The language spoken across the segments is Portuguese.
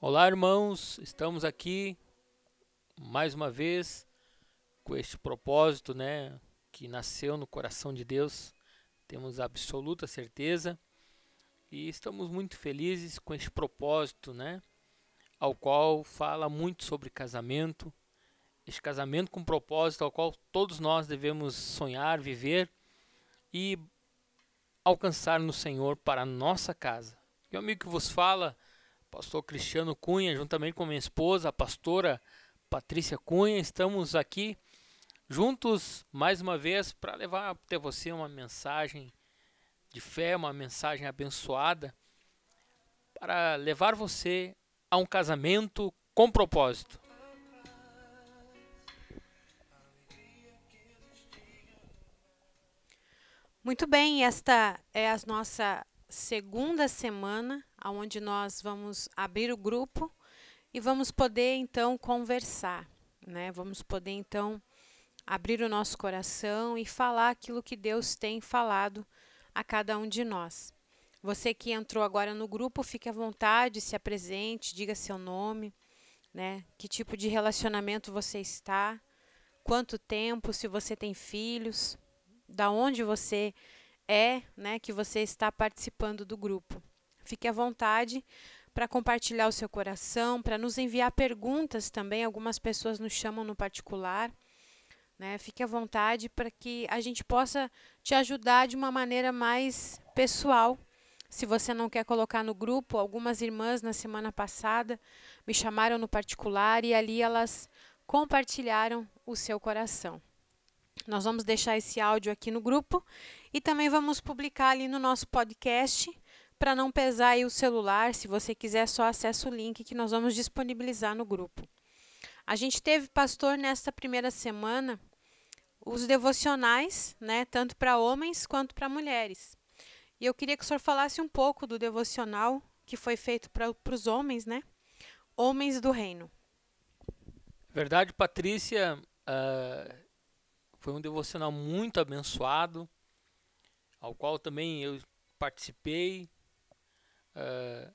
Olá, irmãos, estamos aqui mais uma vez com este propósito, né, que nasceu no coração de Deus. Temos absoluta certeza e estamos muito felizes com este propósito, né, ao qual fala muito sobre casamento, este casamento com propósito ao qual todos nós devemos sonhar, viver e alcançar no Senhor para a nossa casa. E o amigo que vos fala, pastor Cristiano Cunha, juntamente com minha esposa, a pastora Patrícia Cunha, estamos aqui juntos mais uma vez para levar até você uma mensagem de fé, uma mensagem abençoada, para levar você a um casamento com propósito. Muito bem, esta é a nossa segunda semana, onde nós vamos abrir o grupo e vamos poder então conversar, né? Vamos poder então abrir o nosso coração e falar aquilo que Deus tem falado a cada um de nós. Você que entrou agora no grupo, fique à vontade, se apresente, diga seu nome, né? Que tipo de relacionamento você está, quanto tempo, se você tem filhos, da onde você é, né, que você está participando do grupo. Fique à vontade para compartilhar o seu coração, para nos enviar perguntas também. Algumas pessoas nos chamam no particular. Né? Fique à vontade para que a gente possa te ajudar de uma maneira mais pessoal. Se você não quer colocar no grupo, algumas irmãs na semana passada me chamaram no particular e ali elas compartilharam o seu coração. Nós vamos deixar esse áudio aqui no grupo e também vamos publicar ali no nosso podcast para não pesar aí o celular. Se você quiser, só acessa o link que nós vamos disponibilizar no grupo. A gente teve, pastor, nesta primeira semana, os devocionais, né, tanto para homens quanto para mulheres. E eu queria que o senhor falasse um pouco do devocional que foi feito para os homens, né? Homens do Reino. Verdade, Patrícia. Uh, foi um devocional muito abençoado, ao qual também eu participei. Uh,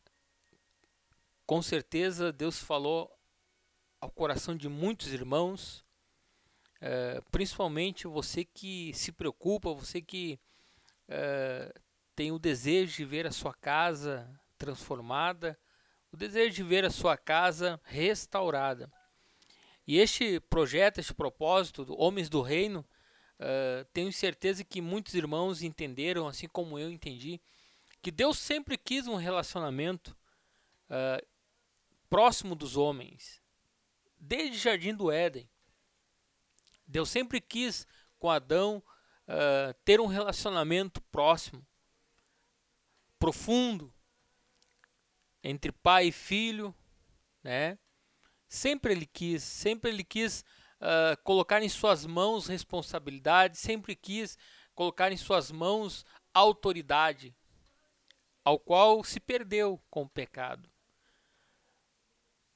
com certeza Deus falou ao coração de muitos irmãos, uh, principalmente você que se preocupa, você que uh, tem o desejo de ver a sua casa transformada, o desejo de ver a sua casa restaurada. E este projeto, este propósito, Homens do Reino, uh, tenho certeza que muitos irmãos entenderam, assim como eu entendi, que Deus sempre quis um relacionamento uh, próximo dos homens, desde o Jardim do Éden. Deus sempre quis com Adão uh, ter um relacionamento próximo, profundo, entre pai e filho, né? Sempre ele quis, sempre ele quis uh, colocar em suas mãos responsabilidade, sempre quis colocar em suas mãos autoridade, ao qual se perdeu com o pecado.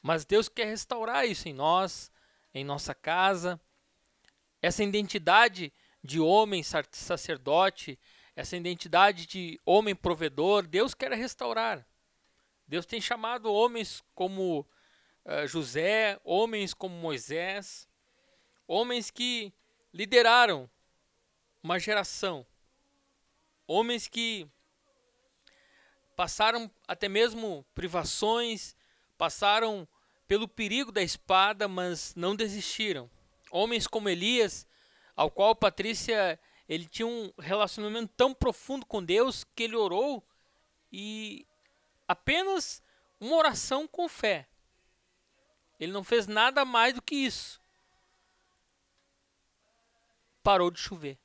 Mas Deus quer restaurar isso em nós, em nossa casa, essa identidade de homem sacerdote, essa identidade de homem provedor, Deus quer restaurar. Deus tem chamado homens como uh, José, homens como Moisés, homens que lideraram uma geração, homens que passaram até mesmo privações, passaram pelo perigo da espada, mas não desistiram. Homens como Elias, ao qual Patrícia ele tinha um relacionamento tão profundo com Deus que ele orou e apenas uma oração com fé ele não fez nada mais do que isso. Parou de chover.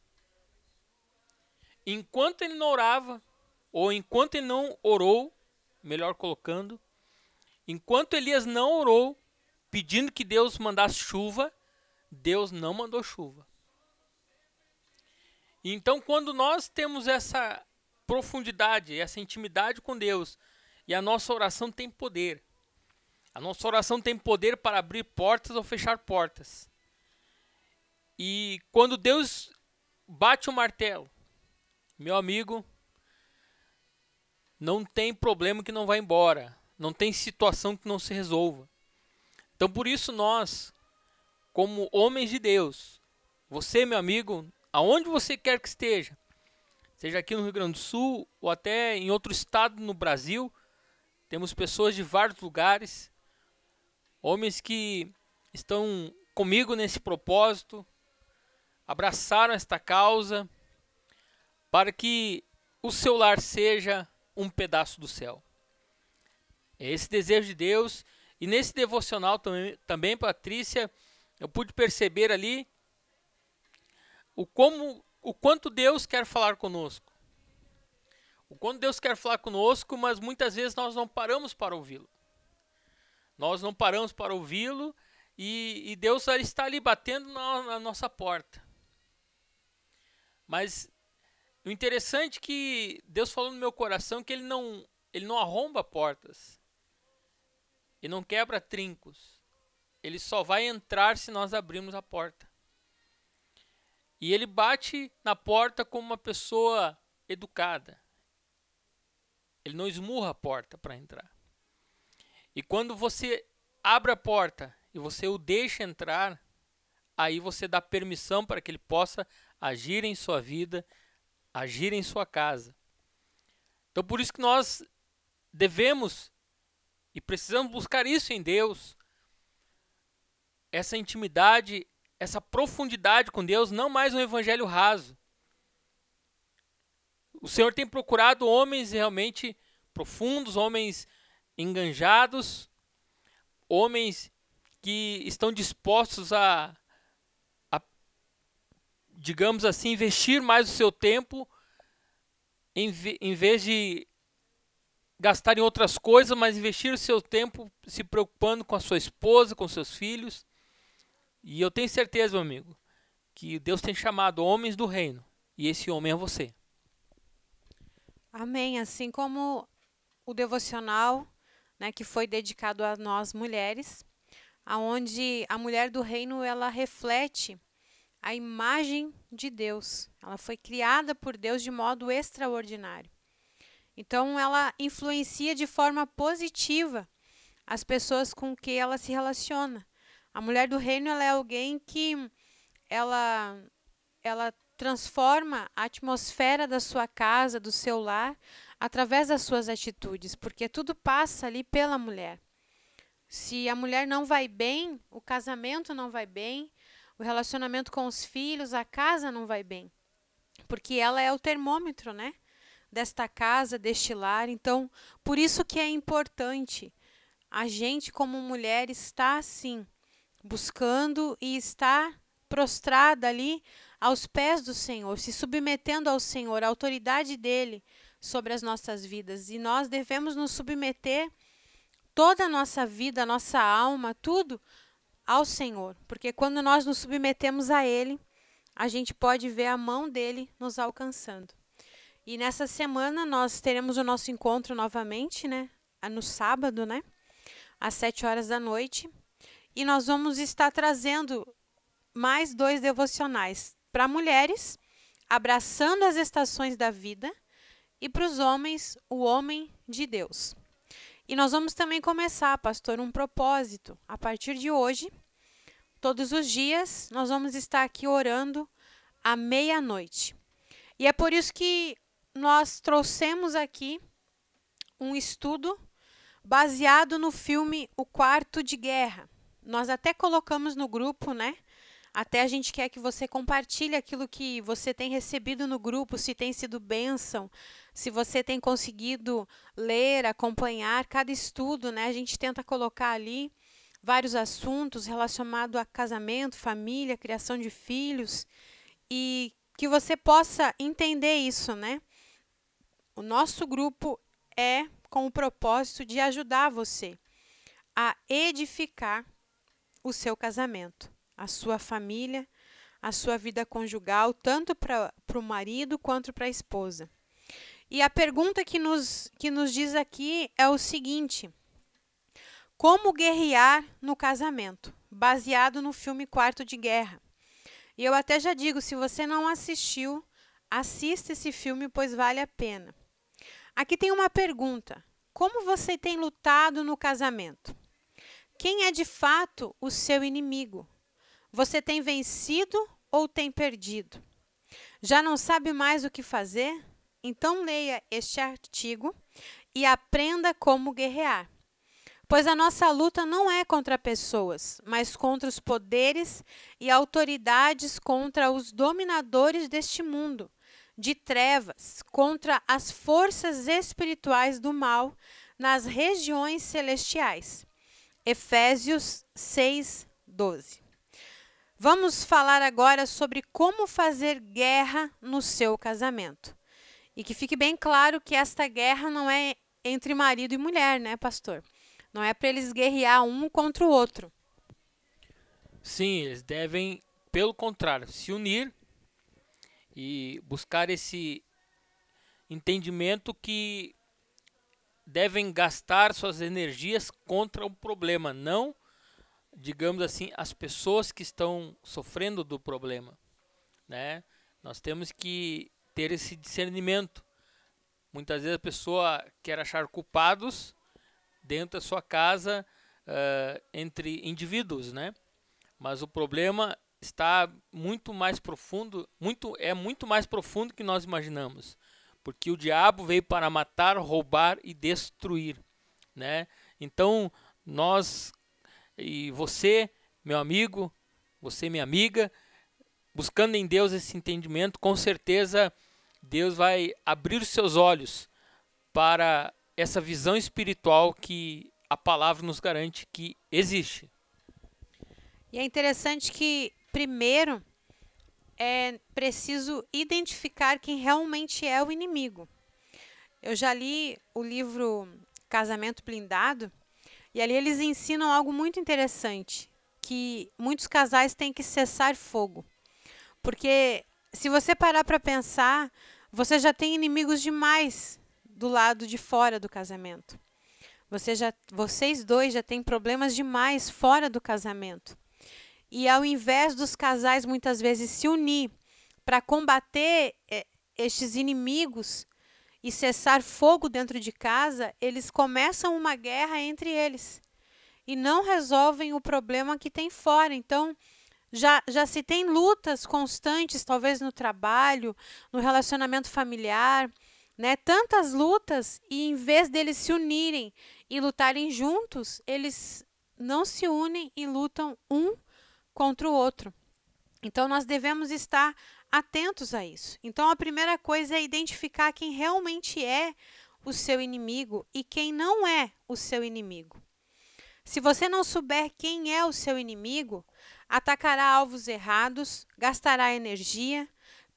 Enquanto ele não orava, ou enquanto ele não orou, melhor colocando, enquanto Elias não orou, pedindo que Deus mandasse chuva, Deus não mandou chuva. Então, quando nós temos essa profundidade, essa intimidade com Deus, e a nossa oração tem poder, a nossa oração tem poder para abrir portas ou fechar portas. Quando Deus bate o martelo, meu amigo, não tem problema que não vai embora. não tem situação que não se resolva. Então por isso nós, como homens de Deus, você, meu amigo, aonde você quer que esteja, seja aqui no Rio Grande do Sul ou até em outro estado no Brasil, temos pessoas de vários lugares, homens que estão comigo nesse propósito, abraçaram esta causa para que o seu lar seja um pedaço do céu. É esse desejo de Deus. E nesse devocional também, também Patrícia, eu pude perceber ali o como o quanto Deus quer falar conosco. O quanto Deus quer falar conosco, mas muitas vezes nós não paramos para ouvi-lo. Nós não paramos para ouvi-lo e, e, Deus está ali batendo na, na nossa porta. Mas o interessante é que Deus falou no meu coração que ele não, ele não arromba portas. E não quebra trincos. Ele só vai entrar se nós abrirmos a porta. E ele bate na porta como uma pessoa educada. Ele não esmurra a porta para entrar. E quando você abre a porta e você o deixa entrar, aí você dá permissão para que ele possa agir em sua vida, agir em sua casa. Então por isso que nós devemos e precisamos buscar isso em Deus. Essa intimidade, essa profundidade com Deus, não mais um evangelho raso. O Senhor tem procurado homens realmente profundos, homens enganjados, homens que estão dispostos a digamos assim, investir mais o seu tempo em, em vez de gastar em outras coisas, mas investir o seu tempo se preocupando com a sua esposa, com seus filhos. E eu tenho certeza, meu amigo, que Deus tem chamado homens do reino, e esse homem é você. Amém. Assim como o devocional, né, que foi dedicado a nós mulheres, aonde a mulher do reino ela reflete a imagem de Deus. Ela foi criada por Deus de modo extraordinário. Então, ela influencia de forma positiva as pessoas com que ela se relaciona. A mulher do reino ela é alguém que ela, ela transforma a atmosfera da sua casa, do seu lar, através das suas atitudes, porque tudo passa ali pela mulher. Se a mulher não vai bem, o casamento não vai bem, o relacionamento com os filhos, a casa não vai bem. Porque ela é o termômetro, né? Desta casa, deste lar. Então, por isso que é importante a gente, como mulher, estar assim, buscando e estar prostrada ali aos pés do Senhor, se submetendo ao Senhor, à autoridade dele sobre as nossas vidas. E nós devemos nos submeter toda a nossa vida, a nossa alma, tudo ao Senhor, porque quando nós nos submetemos a Ele, a gente pode ver a mão dele nos alcançando. E nessa semana nós teremos o nosso encontro novamente, né? No sábado, né? Às sete horas da noite. E nós vamos estar trazendo mais dois devocionais para mulheres, abraçando as estações da vida, e para os homens, o homem de Deus. E nós vamos também começar, pastor, um propósito. A partir de hoje, todos os dias, nós vamos estar aqui orando à meia-noite. E é por isso que nós trouxemos aqui um estudo baseado no filme O Quarto de Guerra. Nós até colocamos no grupo, né? Até a gente quer que você compartilhe aquilo que você tem recebido no grupo, se tem sido bênção, se você tem conseguido ler, acompanhar cada estudo, né? A gente tenta colocar ali vários assuntos relacionados a casamento, família, criação de filhos e que você possa entender isso, né? O nosso grupo é com o propósito de ajudar você a edificar o seu casamento a sua família, a sua vida conjugal, tanto para o marido quanto para a esposa. E a pergunta que nos, que nos diz aqui é o seguinte: Como guerrear no casamento? Baseado no filme Quarto de Guerra. E eu até já digo: se você não assistiu, assista esse filme, pois vale a pena. Aqui tem uma pergunta: como você tem lutado no casamento? Quem é de fato o seu inimigo? Você tem vencido ou tem perdido? Já não sabe mais o que fazer? Então leia este artigo e aprenda como guerrear. Pois a nossa luta não é contra pessoas, mas contra os poderes e autoridades, contra os dominadores deste mundo, de trevas, contra as forças espirituais do mal nas regiões celestiais. Efésios 6, 12. Vamos falar agora sobre como fazer guerra no seu casamento. E que fique bem claro que esta guerra não é entre marido e mulher, né, pastor? Não é para eles guerrear um contra o outro. Sim, eles devem, pelo contrário, se unir e buscar esse entendimento que devem gastar suas energias contra o problema, não, digamos assim, as pessoas que estão sofrendo do problema, né? Nós temos que ter esse discernimento. Muitas vezes a pessoa quer achar culpados dentro da sua casa uh, entre indivíduos, né? Mas o problema está muito mais profundo, muito é muito mais profundo que nós imaginamos porque o diabo veio para matar, roubar e destruir, né? Então, nós e você, meu amigo, você minha amiga, buscando em Deus esse entendimento, com certeza Deus vai abrir os seus olhos para essa visão espiritual que a palavra nos garante que existe. E é interessante que primeiro é preciso identificar quem realmente é o inimigo. Eu já li o livro Casamento Blindado e ali eles ensinam algo muito interessante, que muitos casais têm que cessar fogo. Porque se você parar para pensar, você já tem inimigos demais do lado de fora do casamento. Você já, vocês dois já têm problemas demais fora do casamento. E ao invés dos casais muitas vezes se unir para combater é, estes inimigos e cessar fogo dentro de casa, eles começam uma guerra entre eles e não resolvem o problema que tem fora. Então, já, já se tem lutas constantes, talvez no trabalho, no relacionamento familiar, né? Tantas lutas e em vez deles se unirem e lutarem juntos, eles não se unem e lutam um contra o outro. Então, nós devemos estar atentos a isso. Então, a primeira coisa é identificar quem realmente é o seu inimigo e quem não é o seu inimigo. Se você não souber quem é o seu inimigo, atacará alvos errados, gastará energia,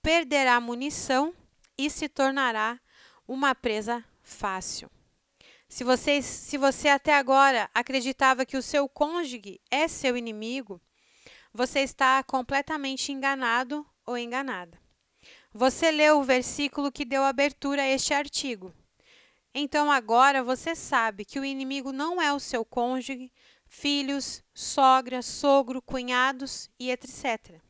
perderá munição e se tornará uma presa fácil. Se você, se você até agora acreditava que o seu cônjuge é seu inimigo, você está completamente enganado ou enganada. Você leu o versículo que deu abertura a este artigo. Então agora você sabe que o inimigo não é o seu cônjuge, filhos, sogra, sogro, cunhados e etc.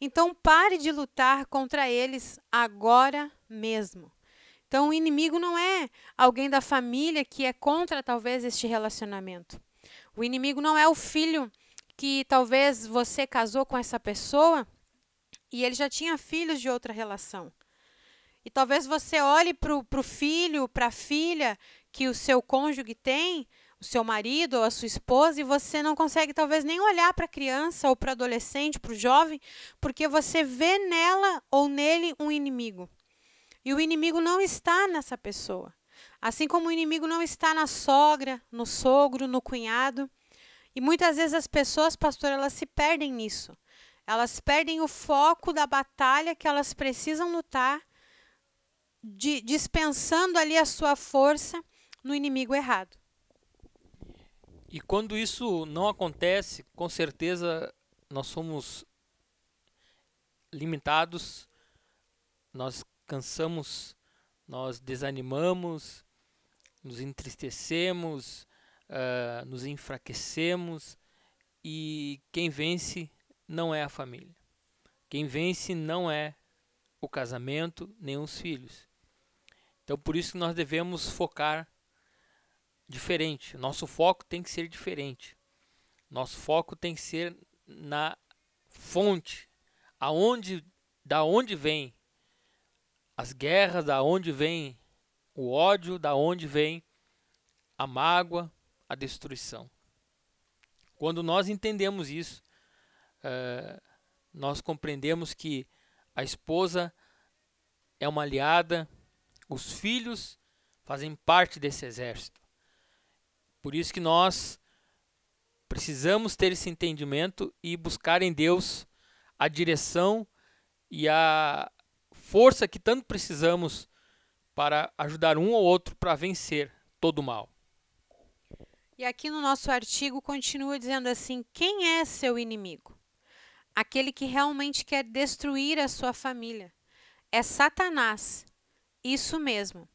Então pare de lutar contra eles agora mesmo. Então o inimigo não é alguém da família que é contra talvez este relacionamento. O inimigo não é o filho que talvez você casou com essa pessoa e ele já tinha filhos de outra relação. E talvez você olhe para o filho, para a filha que o seu cônjuge tem, o seu marido ou a sua esposa, e você não consegue talvez nem olhar para a criança ou para o adolescente, para o jovem, porque você vê nela ou nele um inimigo. E o inimigo não está nessa pessoa. Assim como o inimigo não está na sogra, no sogro, no cunhado. E muitas vezes as pessoas, pastor, elas se perdem nisso. Elas perdem o foco da batalha que elas precisam lutar, de, dispensando ali a sua força no inimigo errado. E quando isso não acontece, com certeza nós somos limitados, nós cansamos, nós desanimamos, nos entristecemos, uh, nos enfraquecemos e quem vence não é a família. Quem vence não é o casamento nem os filhos. Então por isso nós devemos focar diferente. Nosso foco tem que ser diferente. Nosso foco tem que ser na fonte, aonde, da onde vem as guerras, da onde vem o ódio, da onde vem a mágoa, a destruição. Quando nós entendemos isso, uh, nós compreendemos que a esposa é uma aliada, os filhos fazem parte desse exército. Por isso que nós precisamos ter esse entendimento e buscar em Deus a direção e a força que tanto precisamos para ajudar um ou outro para vencer todo o mal. E aqui no nosso artigo continua dizendo assim: quem é seu inimigo? Aquele que realmente quer destruir a sua família. É Satanás. Isso mesmo.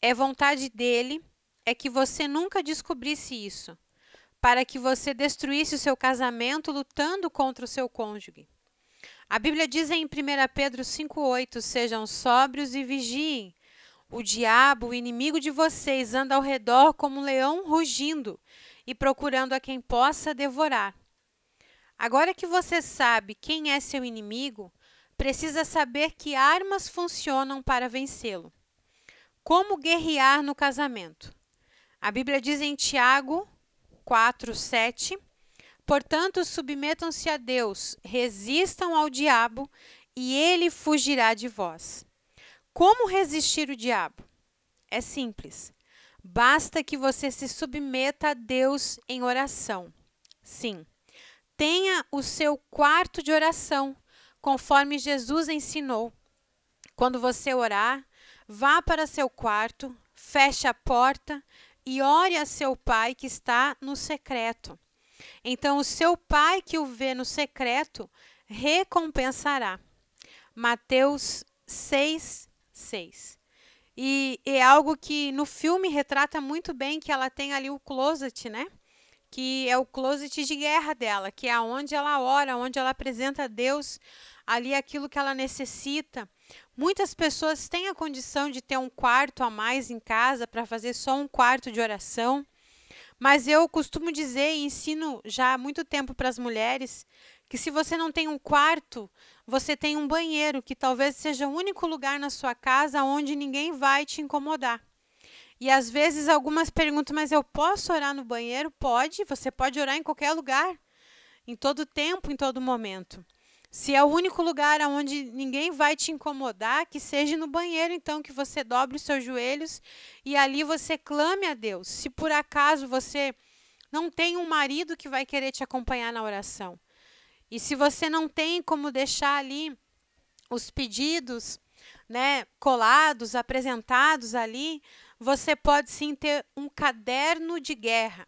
É vontade dele é que você nunca descobrisse isso, para que você destruísse o seu casamento lutando contra o seu cônjuge. A Bíblia diz em 1 Pedro 5,8: Sejam sóbrios e vigiem. O diabo, o inimigo de vocês, anda ao redor como um leão rugindo e procurando a quem possa devorar. Agora que você sabe quem é seu inimigo, precisa saber que armas funcionam para vencê-lo. Como guerrear no casamento? A Bíblia diz em Tiago 4, 7 Portanto, submetam-se a Deus, resistam ao diabo, e ele fugirá de vós. Como resistir o diabo? É simples. Basta que você se submeta a Deus em oração. Sim. Tenha o seu quarto de oração, conforme Jesus ensinou. Quando você orar, vá para seu quarto, feche a porta e ore a seu pai que está no secreto. Então, o seu pai que o vê no secreto recompensará. Mateus 6, 6. E é algo que no filme retrata muito bem que ela tem ali o closet, né? Que é o closet de guerra dela, que é onde ela ora, onde ela apresenta a Deus ali aquilo que ela necessita. Muitas pessoas têm a condição de ter um quarto a mais em casa para fazer só um quarto de oração. Mas eu costumo dizer e ensino já há muito tempo para as mulheres que se você não tem um quarto, você tem um banheiro, que talvez seja o único lugar na sua casa onde ninguém vai te incomodar. E às vezes algumas perguntam, mas eu posso orar no banheiro? Pode, você pode orar em qualquer lugar, em todo tempo, em todo momento. Se é o único lugar onde ninguém vai te incomodar, que seja no banheiro, então, que você dobre os seus joelhos e ali você clame a Deus. Se por acaso você não tem um marido que vai querer te acompanhar na oração, e se você não tem como deixar ali os pedidos, né, colados, apresentados ali, você pode sim ter um caderno de guerra,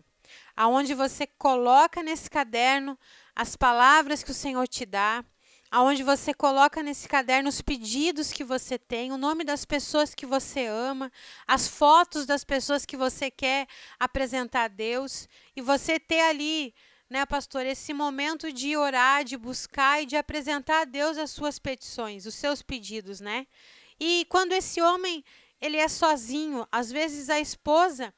aonde você coloca nesse caderno as palavras que o Senhor te dá, aonde você coloca nesse caderno os pedidos que você tem, o nome das pessoas que você ama, as fotos das pessoas que você quer apresentar a Deus e você ter ali, né, pastor, esse momento de orar, de buscar e de apresentar a Deus as suas petições, os seus pedidos, né? E quando esse homem, ele é sozinho, às vezes a esposa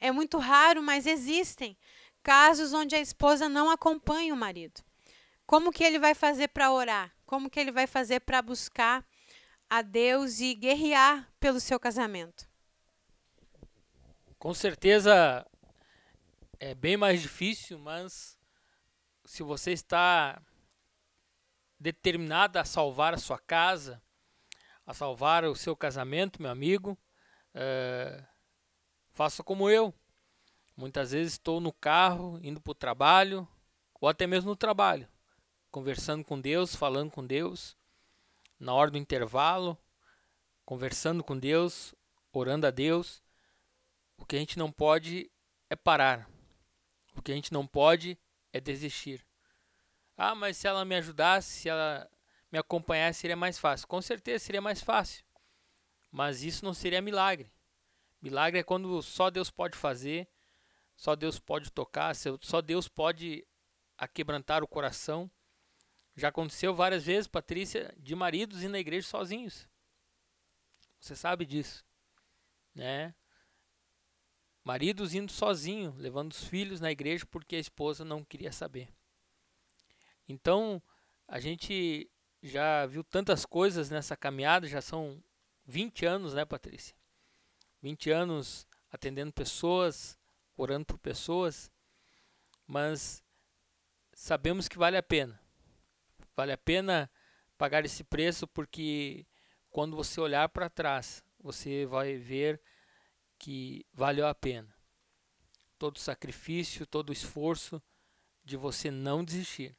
é muito raro, mas existem casos onde a esposa não acompanha o marido. Como que ele vai fazer para orar? Como que ele vai fazer para buscar a Deus e guerrear pelo seu casamento? Com certeza é bem mais difícil, mas se você está determinado a salvar a sua casa, a salvar o seu casamento, meu amigo, é, faça como eu. Muitas vezes estou no carro, indo para o trabalho, ou até mesmo no trabalho conversando com Deus, falando com Deus, na hora do intervalo, conversando com Deus, orando a Deus. O que a gente não pode é parar. O que a gente não pode é desistir. Ah, mas se ela me ajudasse, se ela me acompanhasse, seria mais fácil. Com certeza seria mais fácil. Mas isso não seria milagre. Milagre é quando só Deus pode fazer, só Deus pode tocar, só Deus pode aquebrantar o coração já aconteceu várias vezes, Patrícia, de maridos ir na igreja sozinhos. Você sabe disso, né? maridos indo sozinho, levando os filhos na igreja porque a esposa não queria saber. Então, a gente já viu tantas coisas nessa caminhada, já são 20 anos, né, Patrícia? 20 anos atendendo pessoas, orando por pessoas, mas sabemos que vale a pena. Vale a pena pagar esse preço porque quando você olhar para trás, você vai ver que valeu a pena. Todo sacrifício, todo esforço de você não desistir.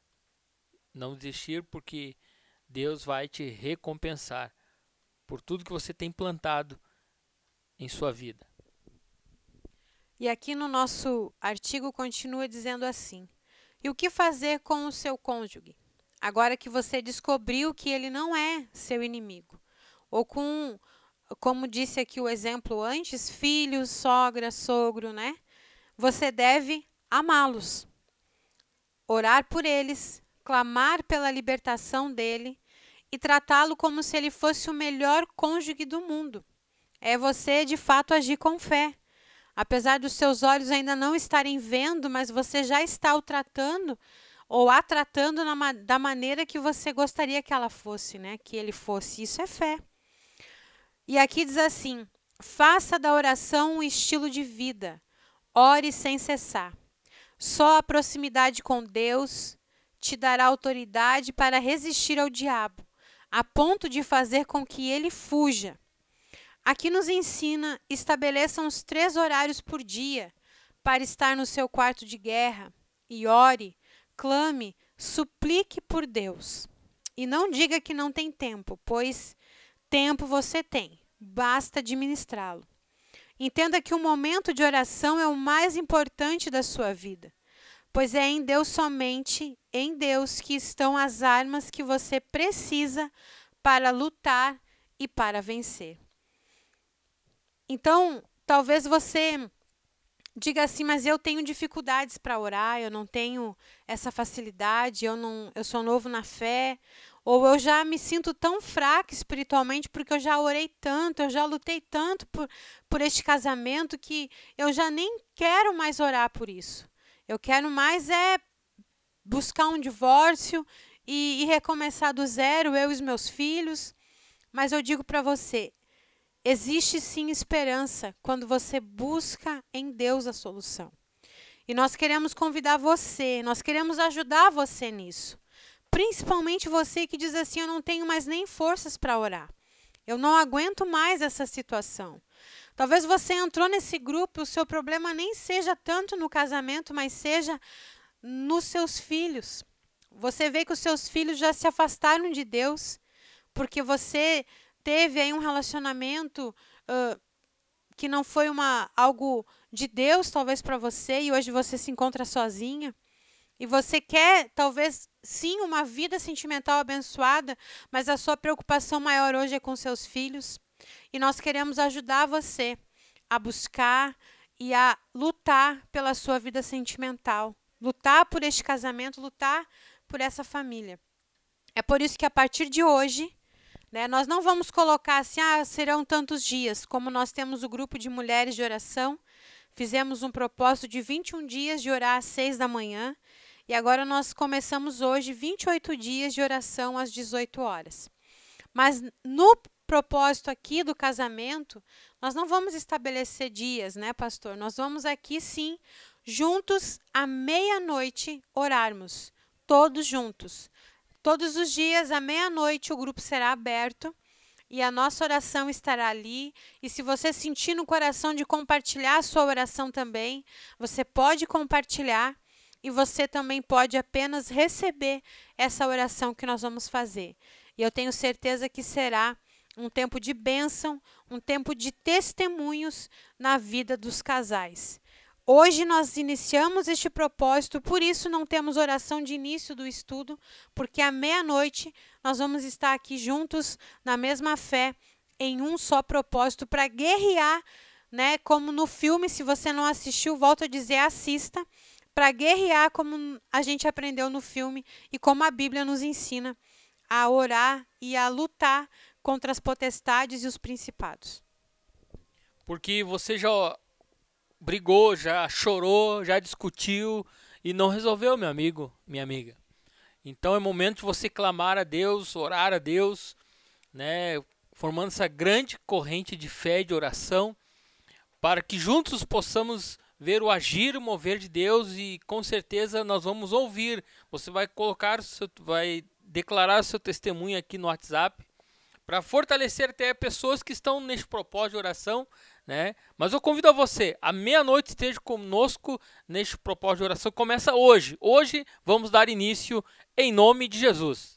Não desistir porque Deus vai te recompensar por tudo que você tem plantado em sua vida. E aqui no nosso artigo continua dizendo assim: E o que fazer com o seu cônjuge? Agora que você descobriu que ele não é seu inimigo. Ou com, como disse aqui o exemplo antes, filhos, sogra, sogro, né? Você deve amá-los, orar por eles, clamar pela libertação dele e tratá-lo como se ele fosse o melhor cônjuge do mundo. É você, de fato, agir com fé. Apesar dos seus olhos ainda não estarem vendo, mas você já está o tratando ou a tratando na, da maneira que você gostaria que ela fosse, né? Que ele fosse. Isso é fé. E aqui diz assim: faça da oração um estilo de vida. Ore sem cessar. Só a proximidade com Deus te dará autoridade para resistir ao diabo, a ponto de fazer com que ele fuja. Aqui nos ensina: estabeleça uns três horários por dia para estar no seu quarto de guerra e ore, clame, suplique por Deus. E não diga que não tem tempo, pois tempo você tem, basta administrá-lo. Entenda que o momento de oração é o mais importante da sua vida pois é em Deus somente, em Deus, que estão as armas que você precisa para lutar e para vencer. Então, talvez você diga assim, mas eu tenho dificuldades para orar, eu não tenho essa facilidade, eu não, eu sou novo na fé, ou eu já me sinto tão fraca espiritualmente porque eu já orei tanto, eu já lutei tanto por, por este casamento que eu já nem quero mais orar por isso. Eu quero mais é buscar um divórcio e, e recomeçar do zero, eu e os meus filhos. Mas eu digo para você, existe sim esperança quando você busca em Deus a solução. E nós queremos convidar você, nós queremos ajudar você nisso. Principalmente você que diz assim: eu não tenho mais nem forças para orar. Eu não aguento mais essa situação. Talvez você entrou nesse grupo, o seu problema nem seja tanto no casamento, mas seja nos seus filhos. Você vê que os seus filhos já se afastaram de Deus, porque você teve aí um relacionamento uh, que não foi uma algo de Deus, talvez para você, e hoje você se encontra sozinha. E você quer, talvez, sim, uma vida sentimental abençoada, mas a sua preocupação maior hoje é com seus filhos. E nós queremos ajudar você a buscar e a lutar pela sua vida sentimental, lutar por este casamento, lutar por essa família. É por isso que a partir de hoje, né, nós não vamos colocar assim, ah, serão tantos dias, como nós temos o grupo de mulheres de oração, fizemos um propósito de 21 dias de orar às 6 da manhã, e agora nós começamos hoje 28 dias de oração às 18 horas. Mas no propósito aqui do casamento, nós não vamos estabelecer dias, né, pastor? Nós vamos aqui sim, juntos à meia-noite, orarmos, todos juntos. Todos os dias, à meia-noite, o grupo será aberto e a nossa oração estará ali. E se você sentir no coração de compartilhar a sua oração também, você pode compartilhar e você também pode apenas receber essa oração que nós vamos fazer. E eu tenho certeza que será um tempo de bênção, um tempo de testemunhos na vida dos casais. Hoje nós iniciamos este propósito, por isso não temos oração de início do estudo, porque à meia-noite nós vamos estar aqui juntos na mesma fé, em um só propósito para guerrear, né, como no filme, se você não assistiu, volto a dizer, assista, para guerrear como a gente aprendeu no filme e como a Bíblia nos ensina a orar e a lutar contra as potestades e os principados. Porque você já brigou, já chorou, já discutiu e não resolveu, meu amigo, minha amiga. Então é momento de você clamar a Deus, orar a Deus, né, formando essa grande corrente de fé e de oração, para que juntos possamos ver o agir, o mover de Deus e com certeza nós vamos ouvir. Você vai colocar, vai declarar seu testemunho aqui no WhatsApp para fortalecer até pessoas que estão neste propósito de oração, né? Mas eu convido a você, à meia-noite esteja conosco neste propósito de oração. Começa hoje. Hoje vamos dar início em nome de Jesus.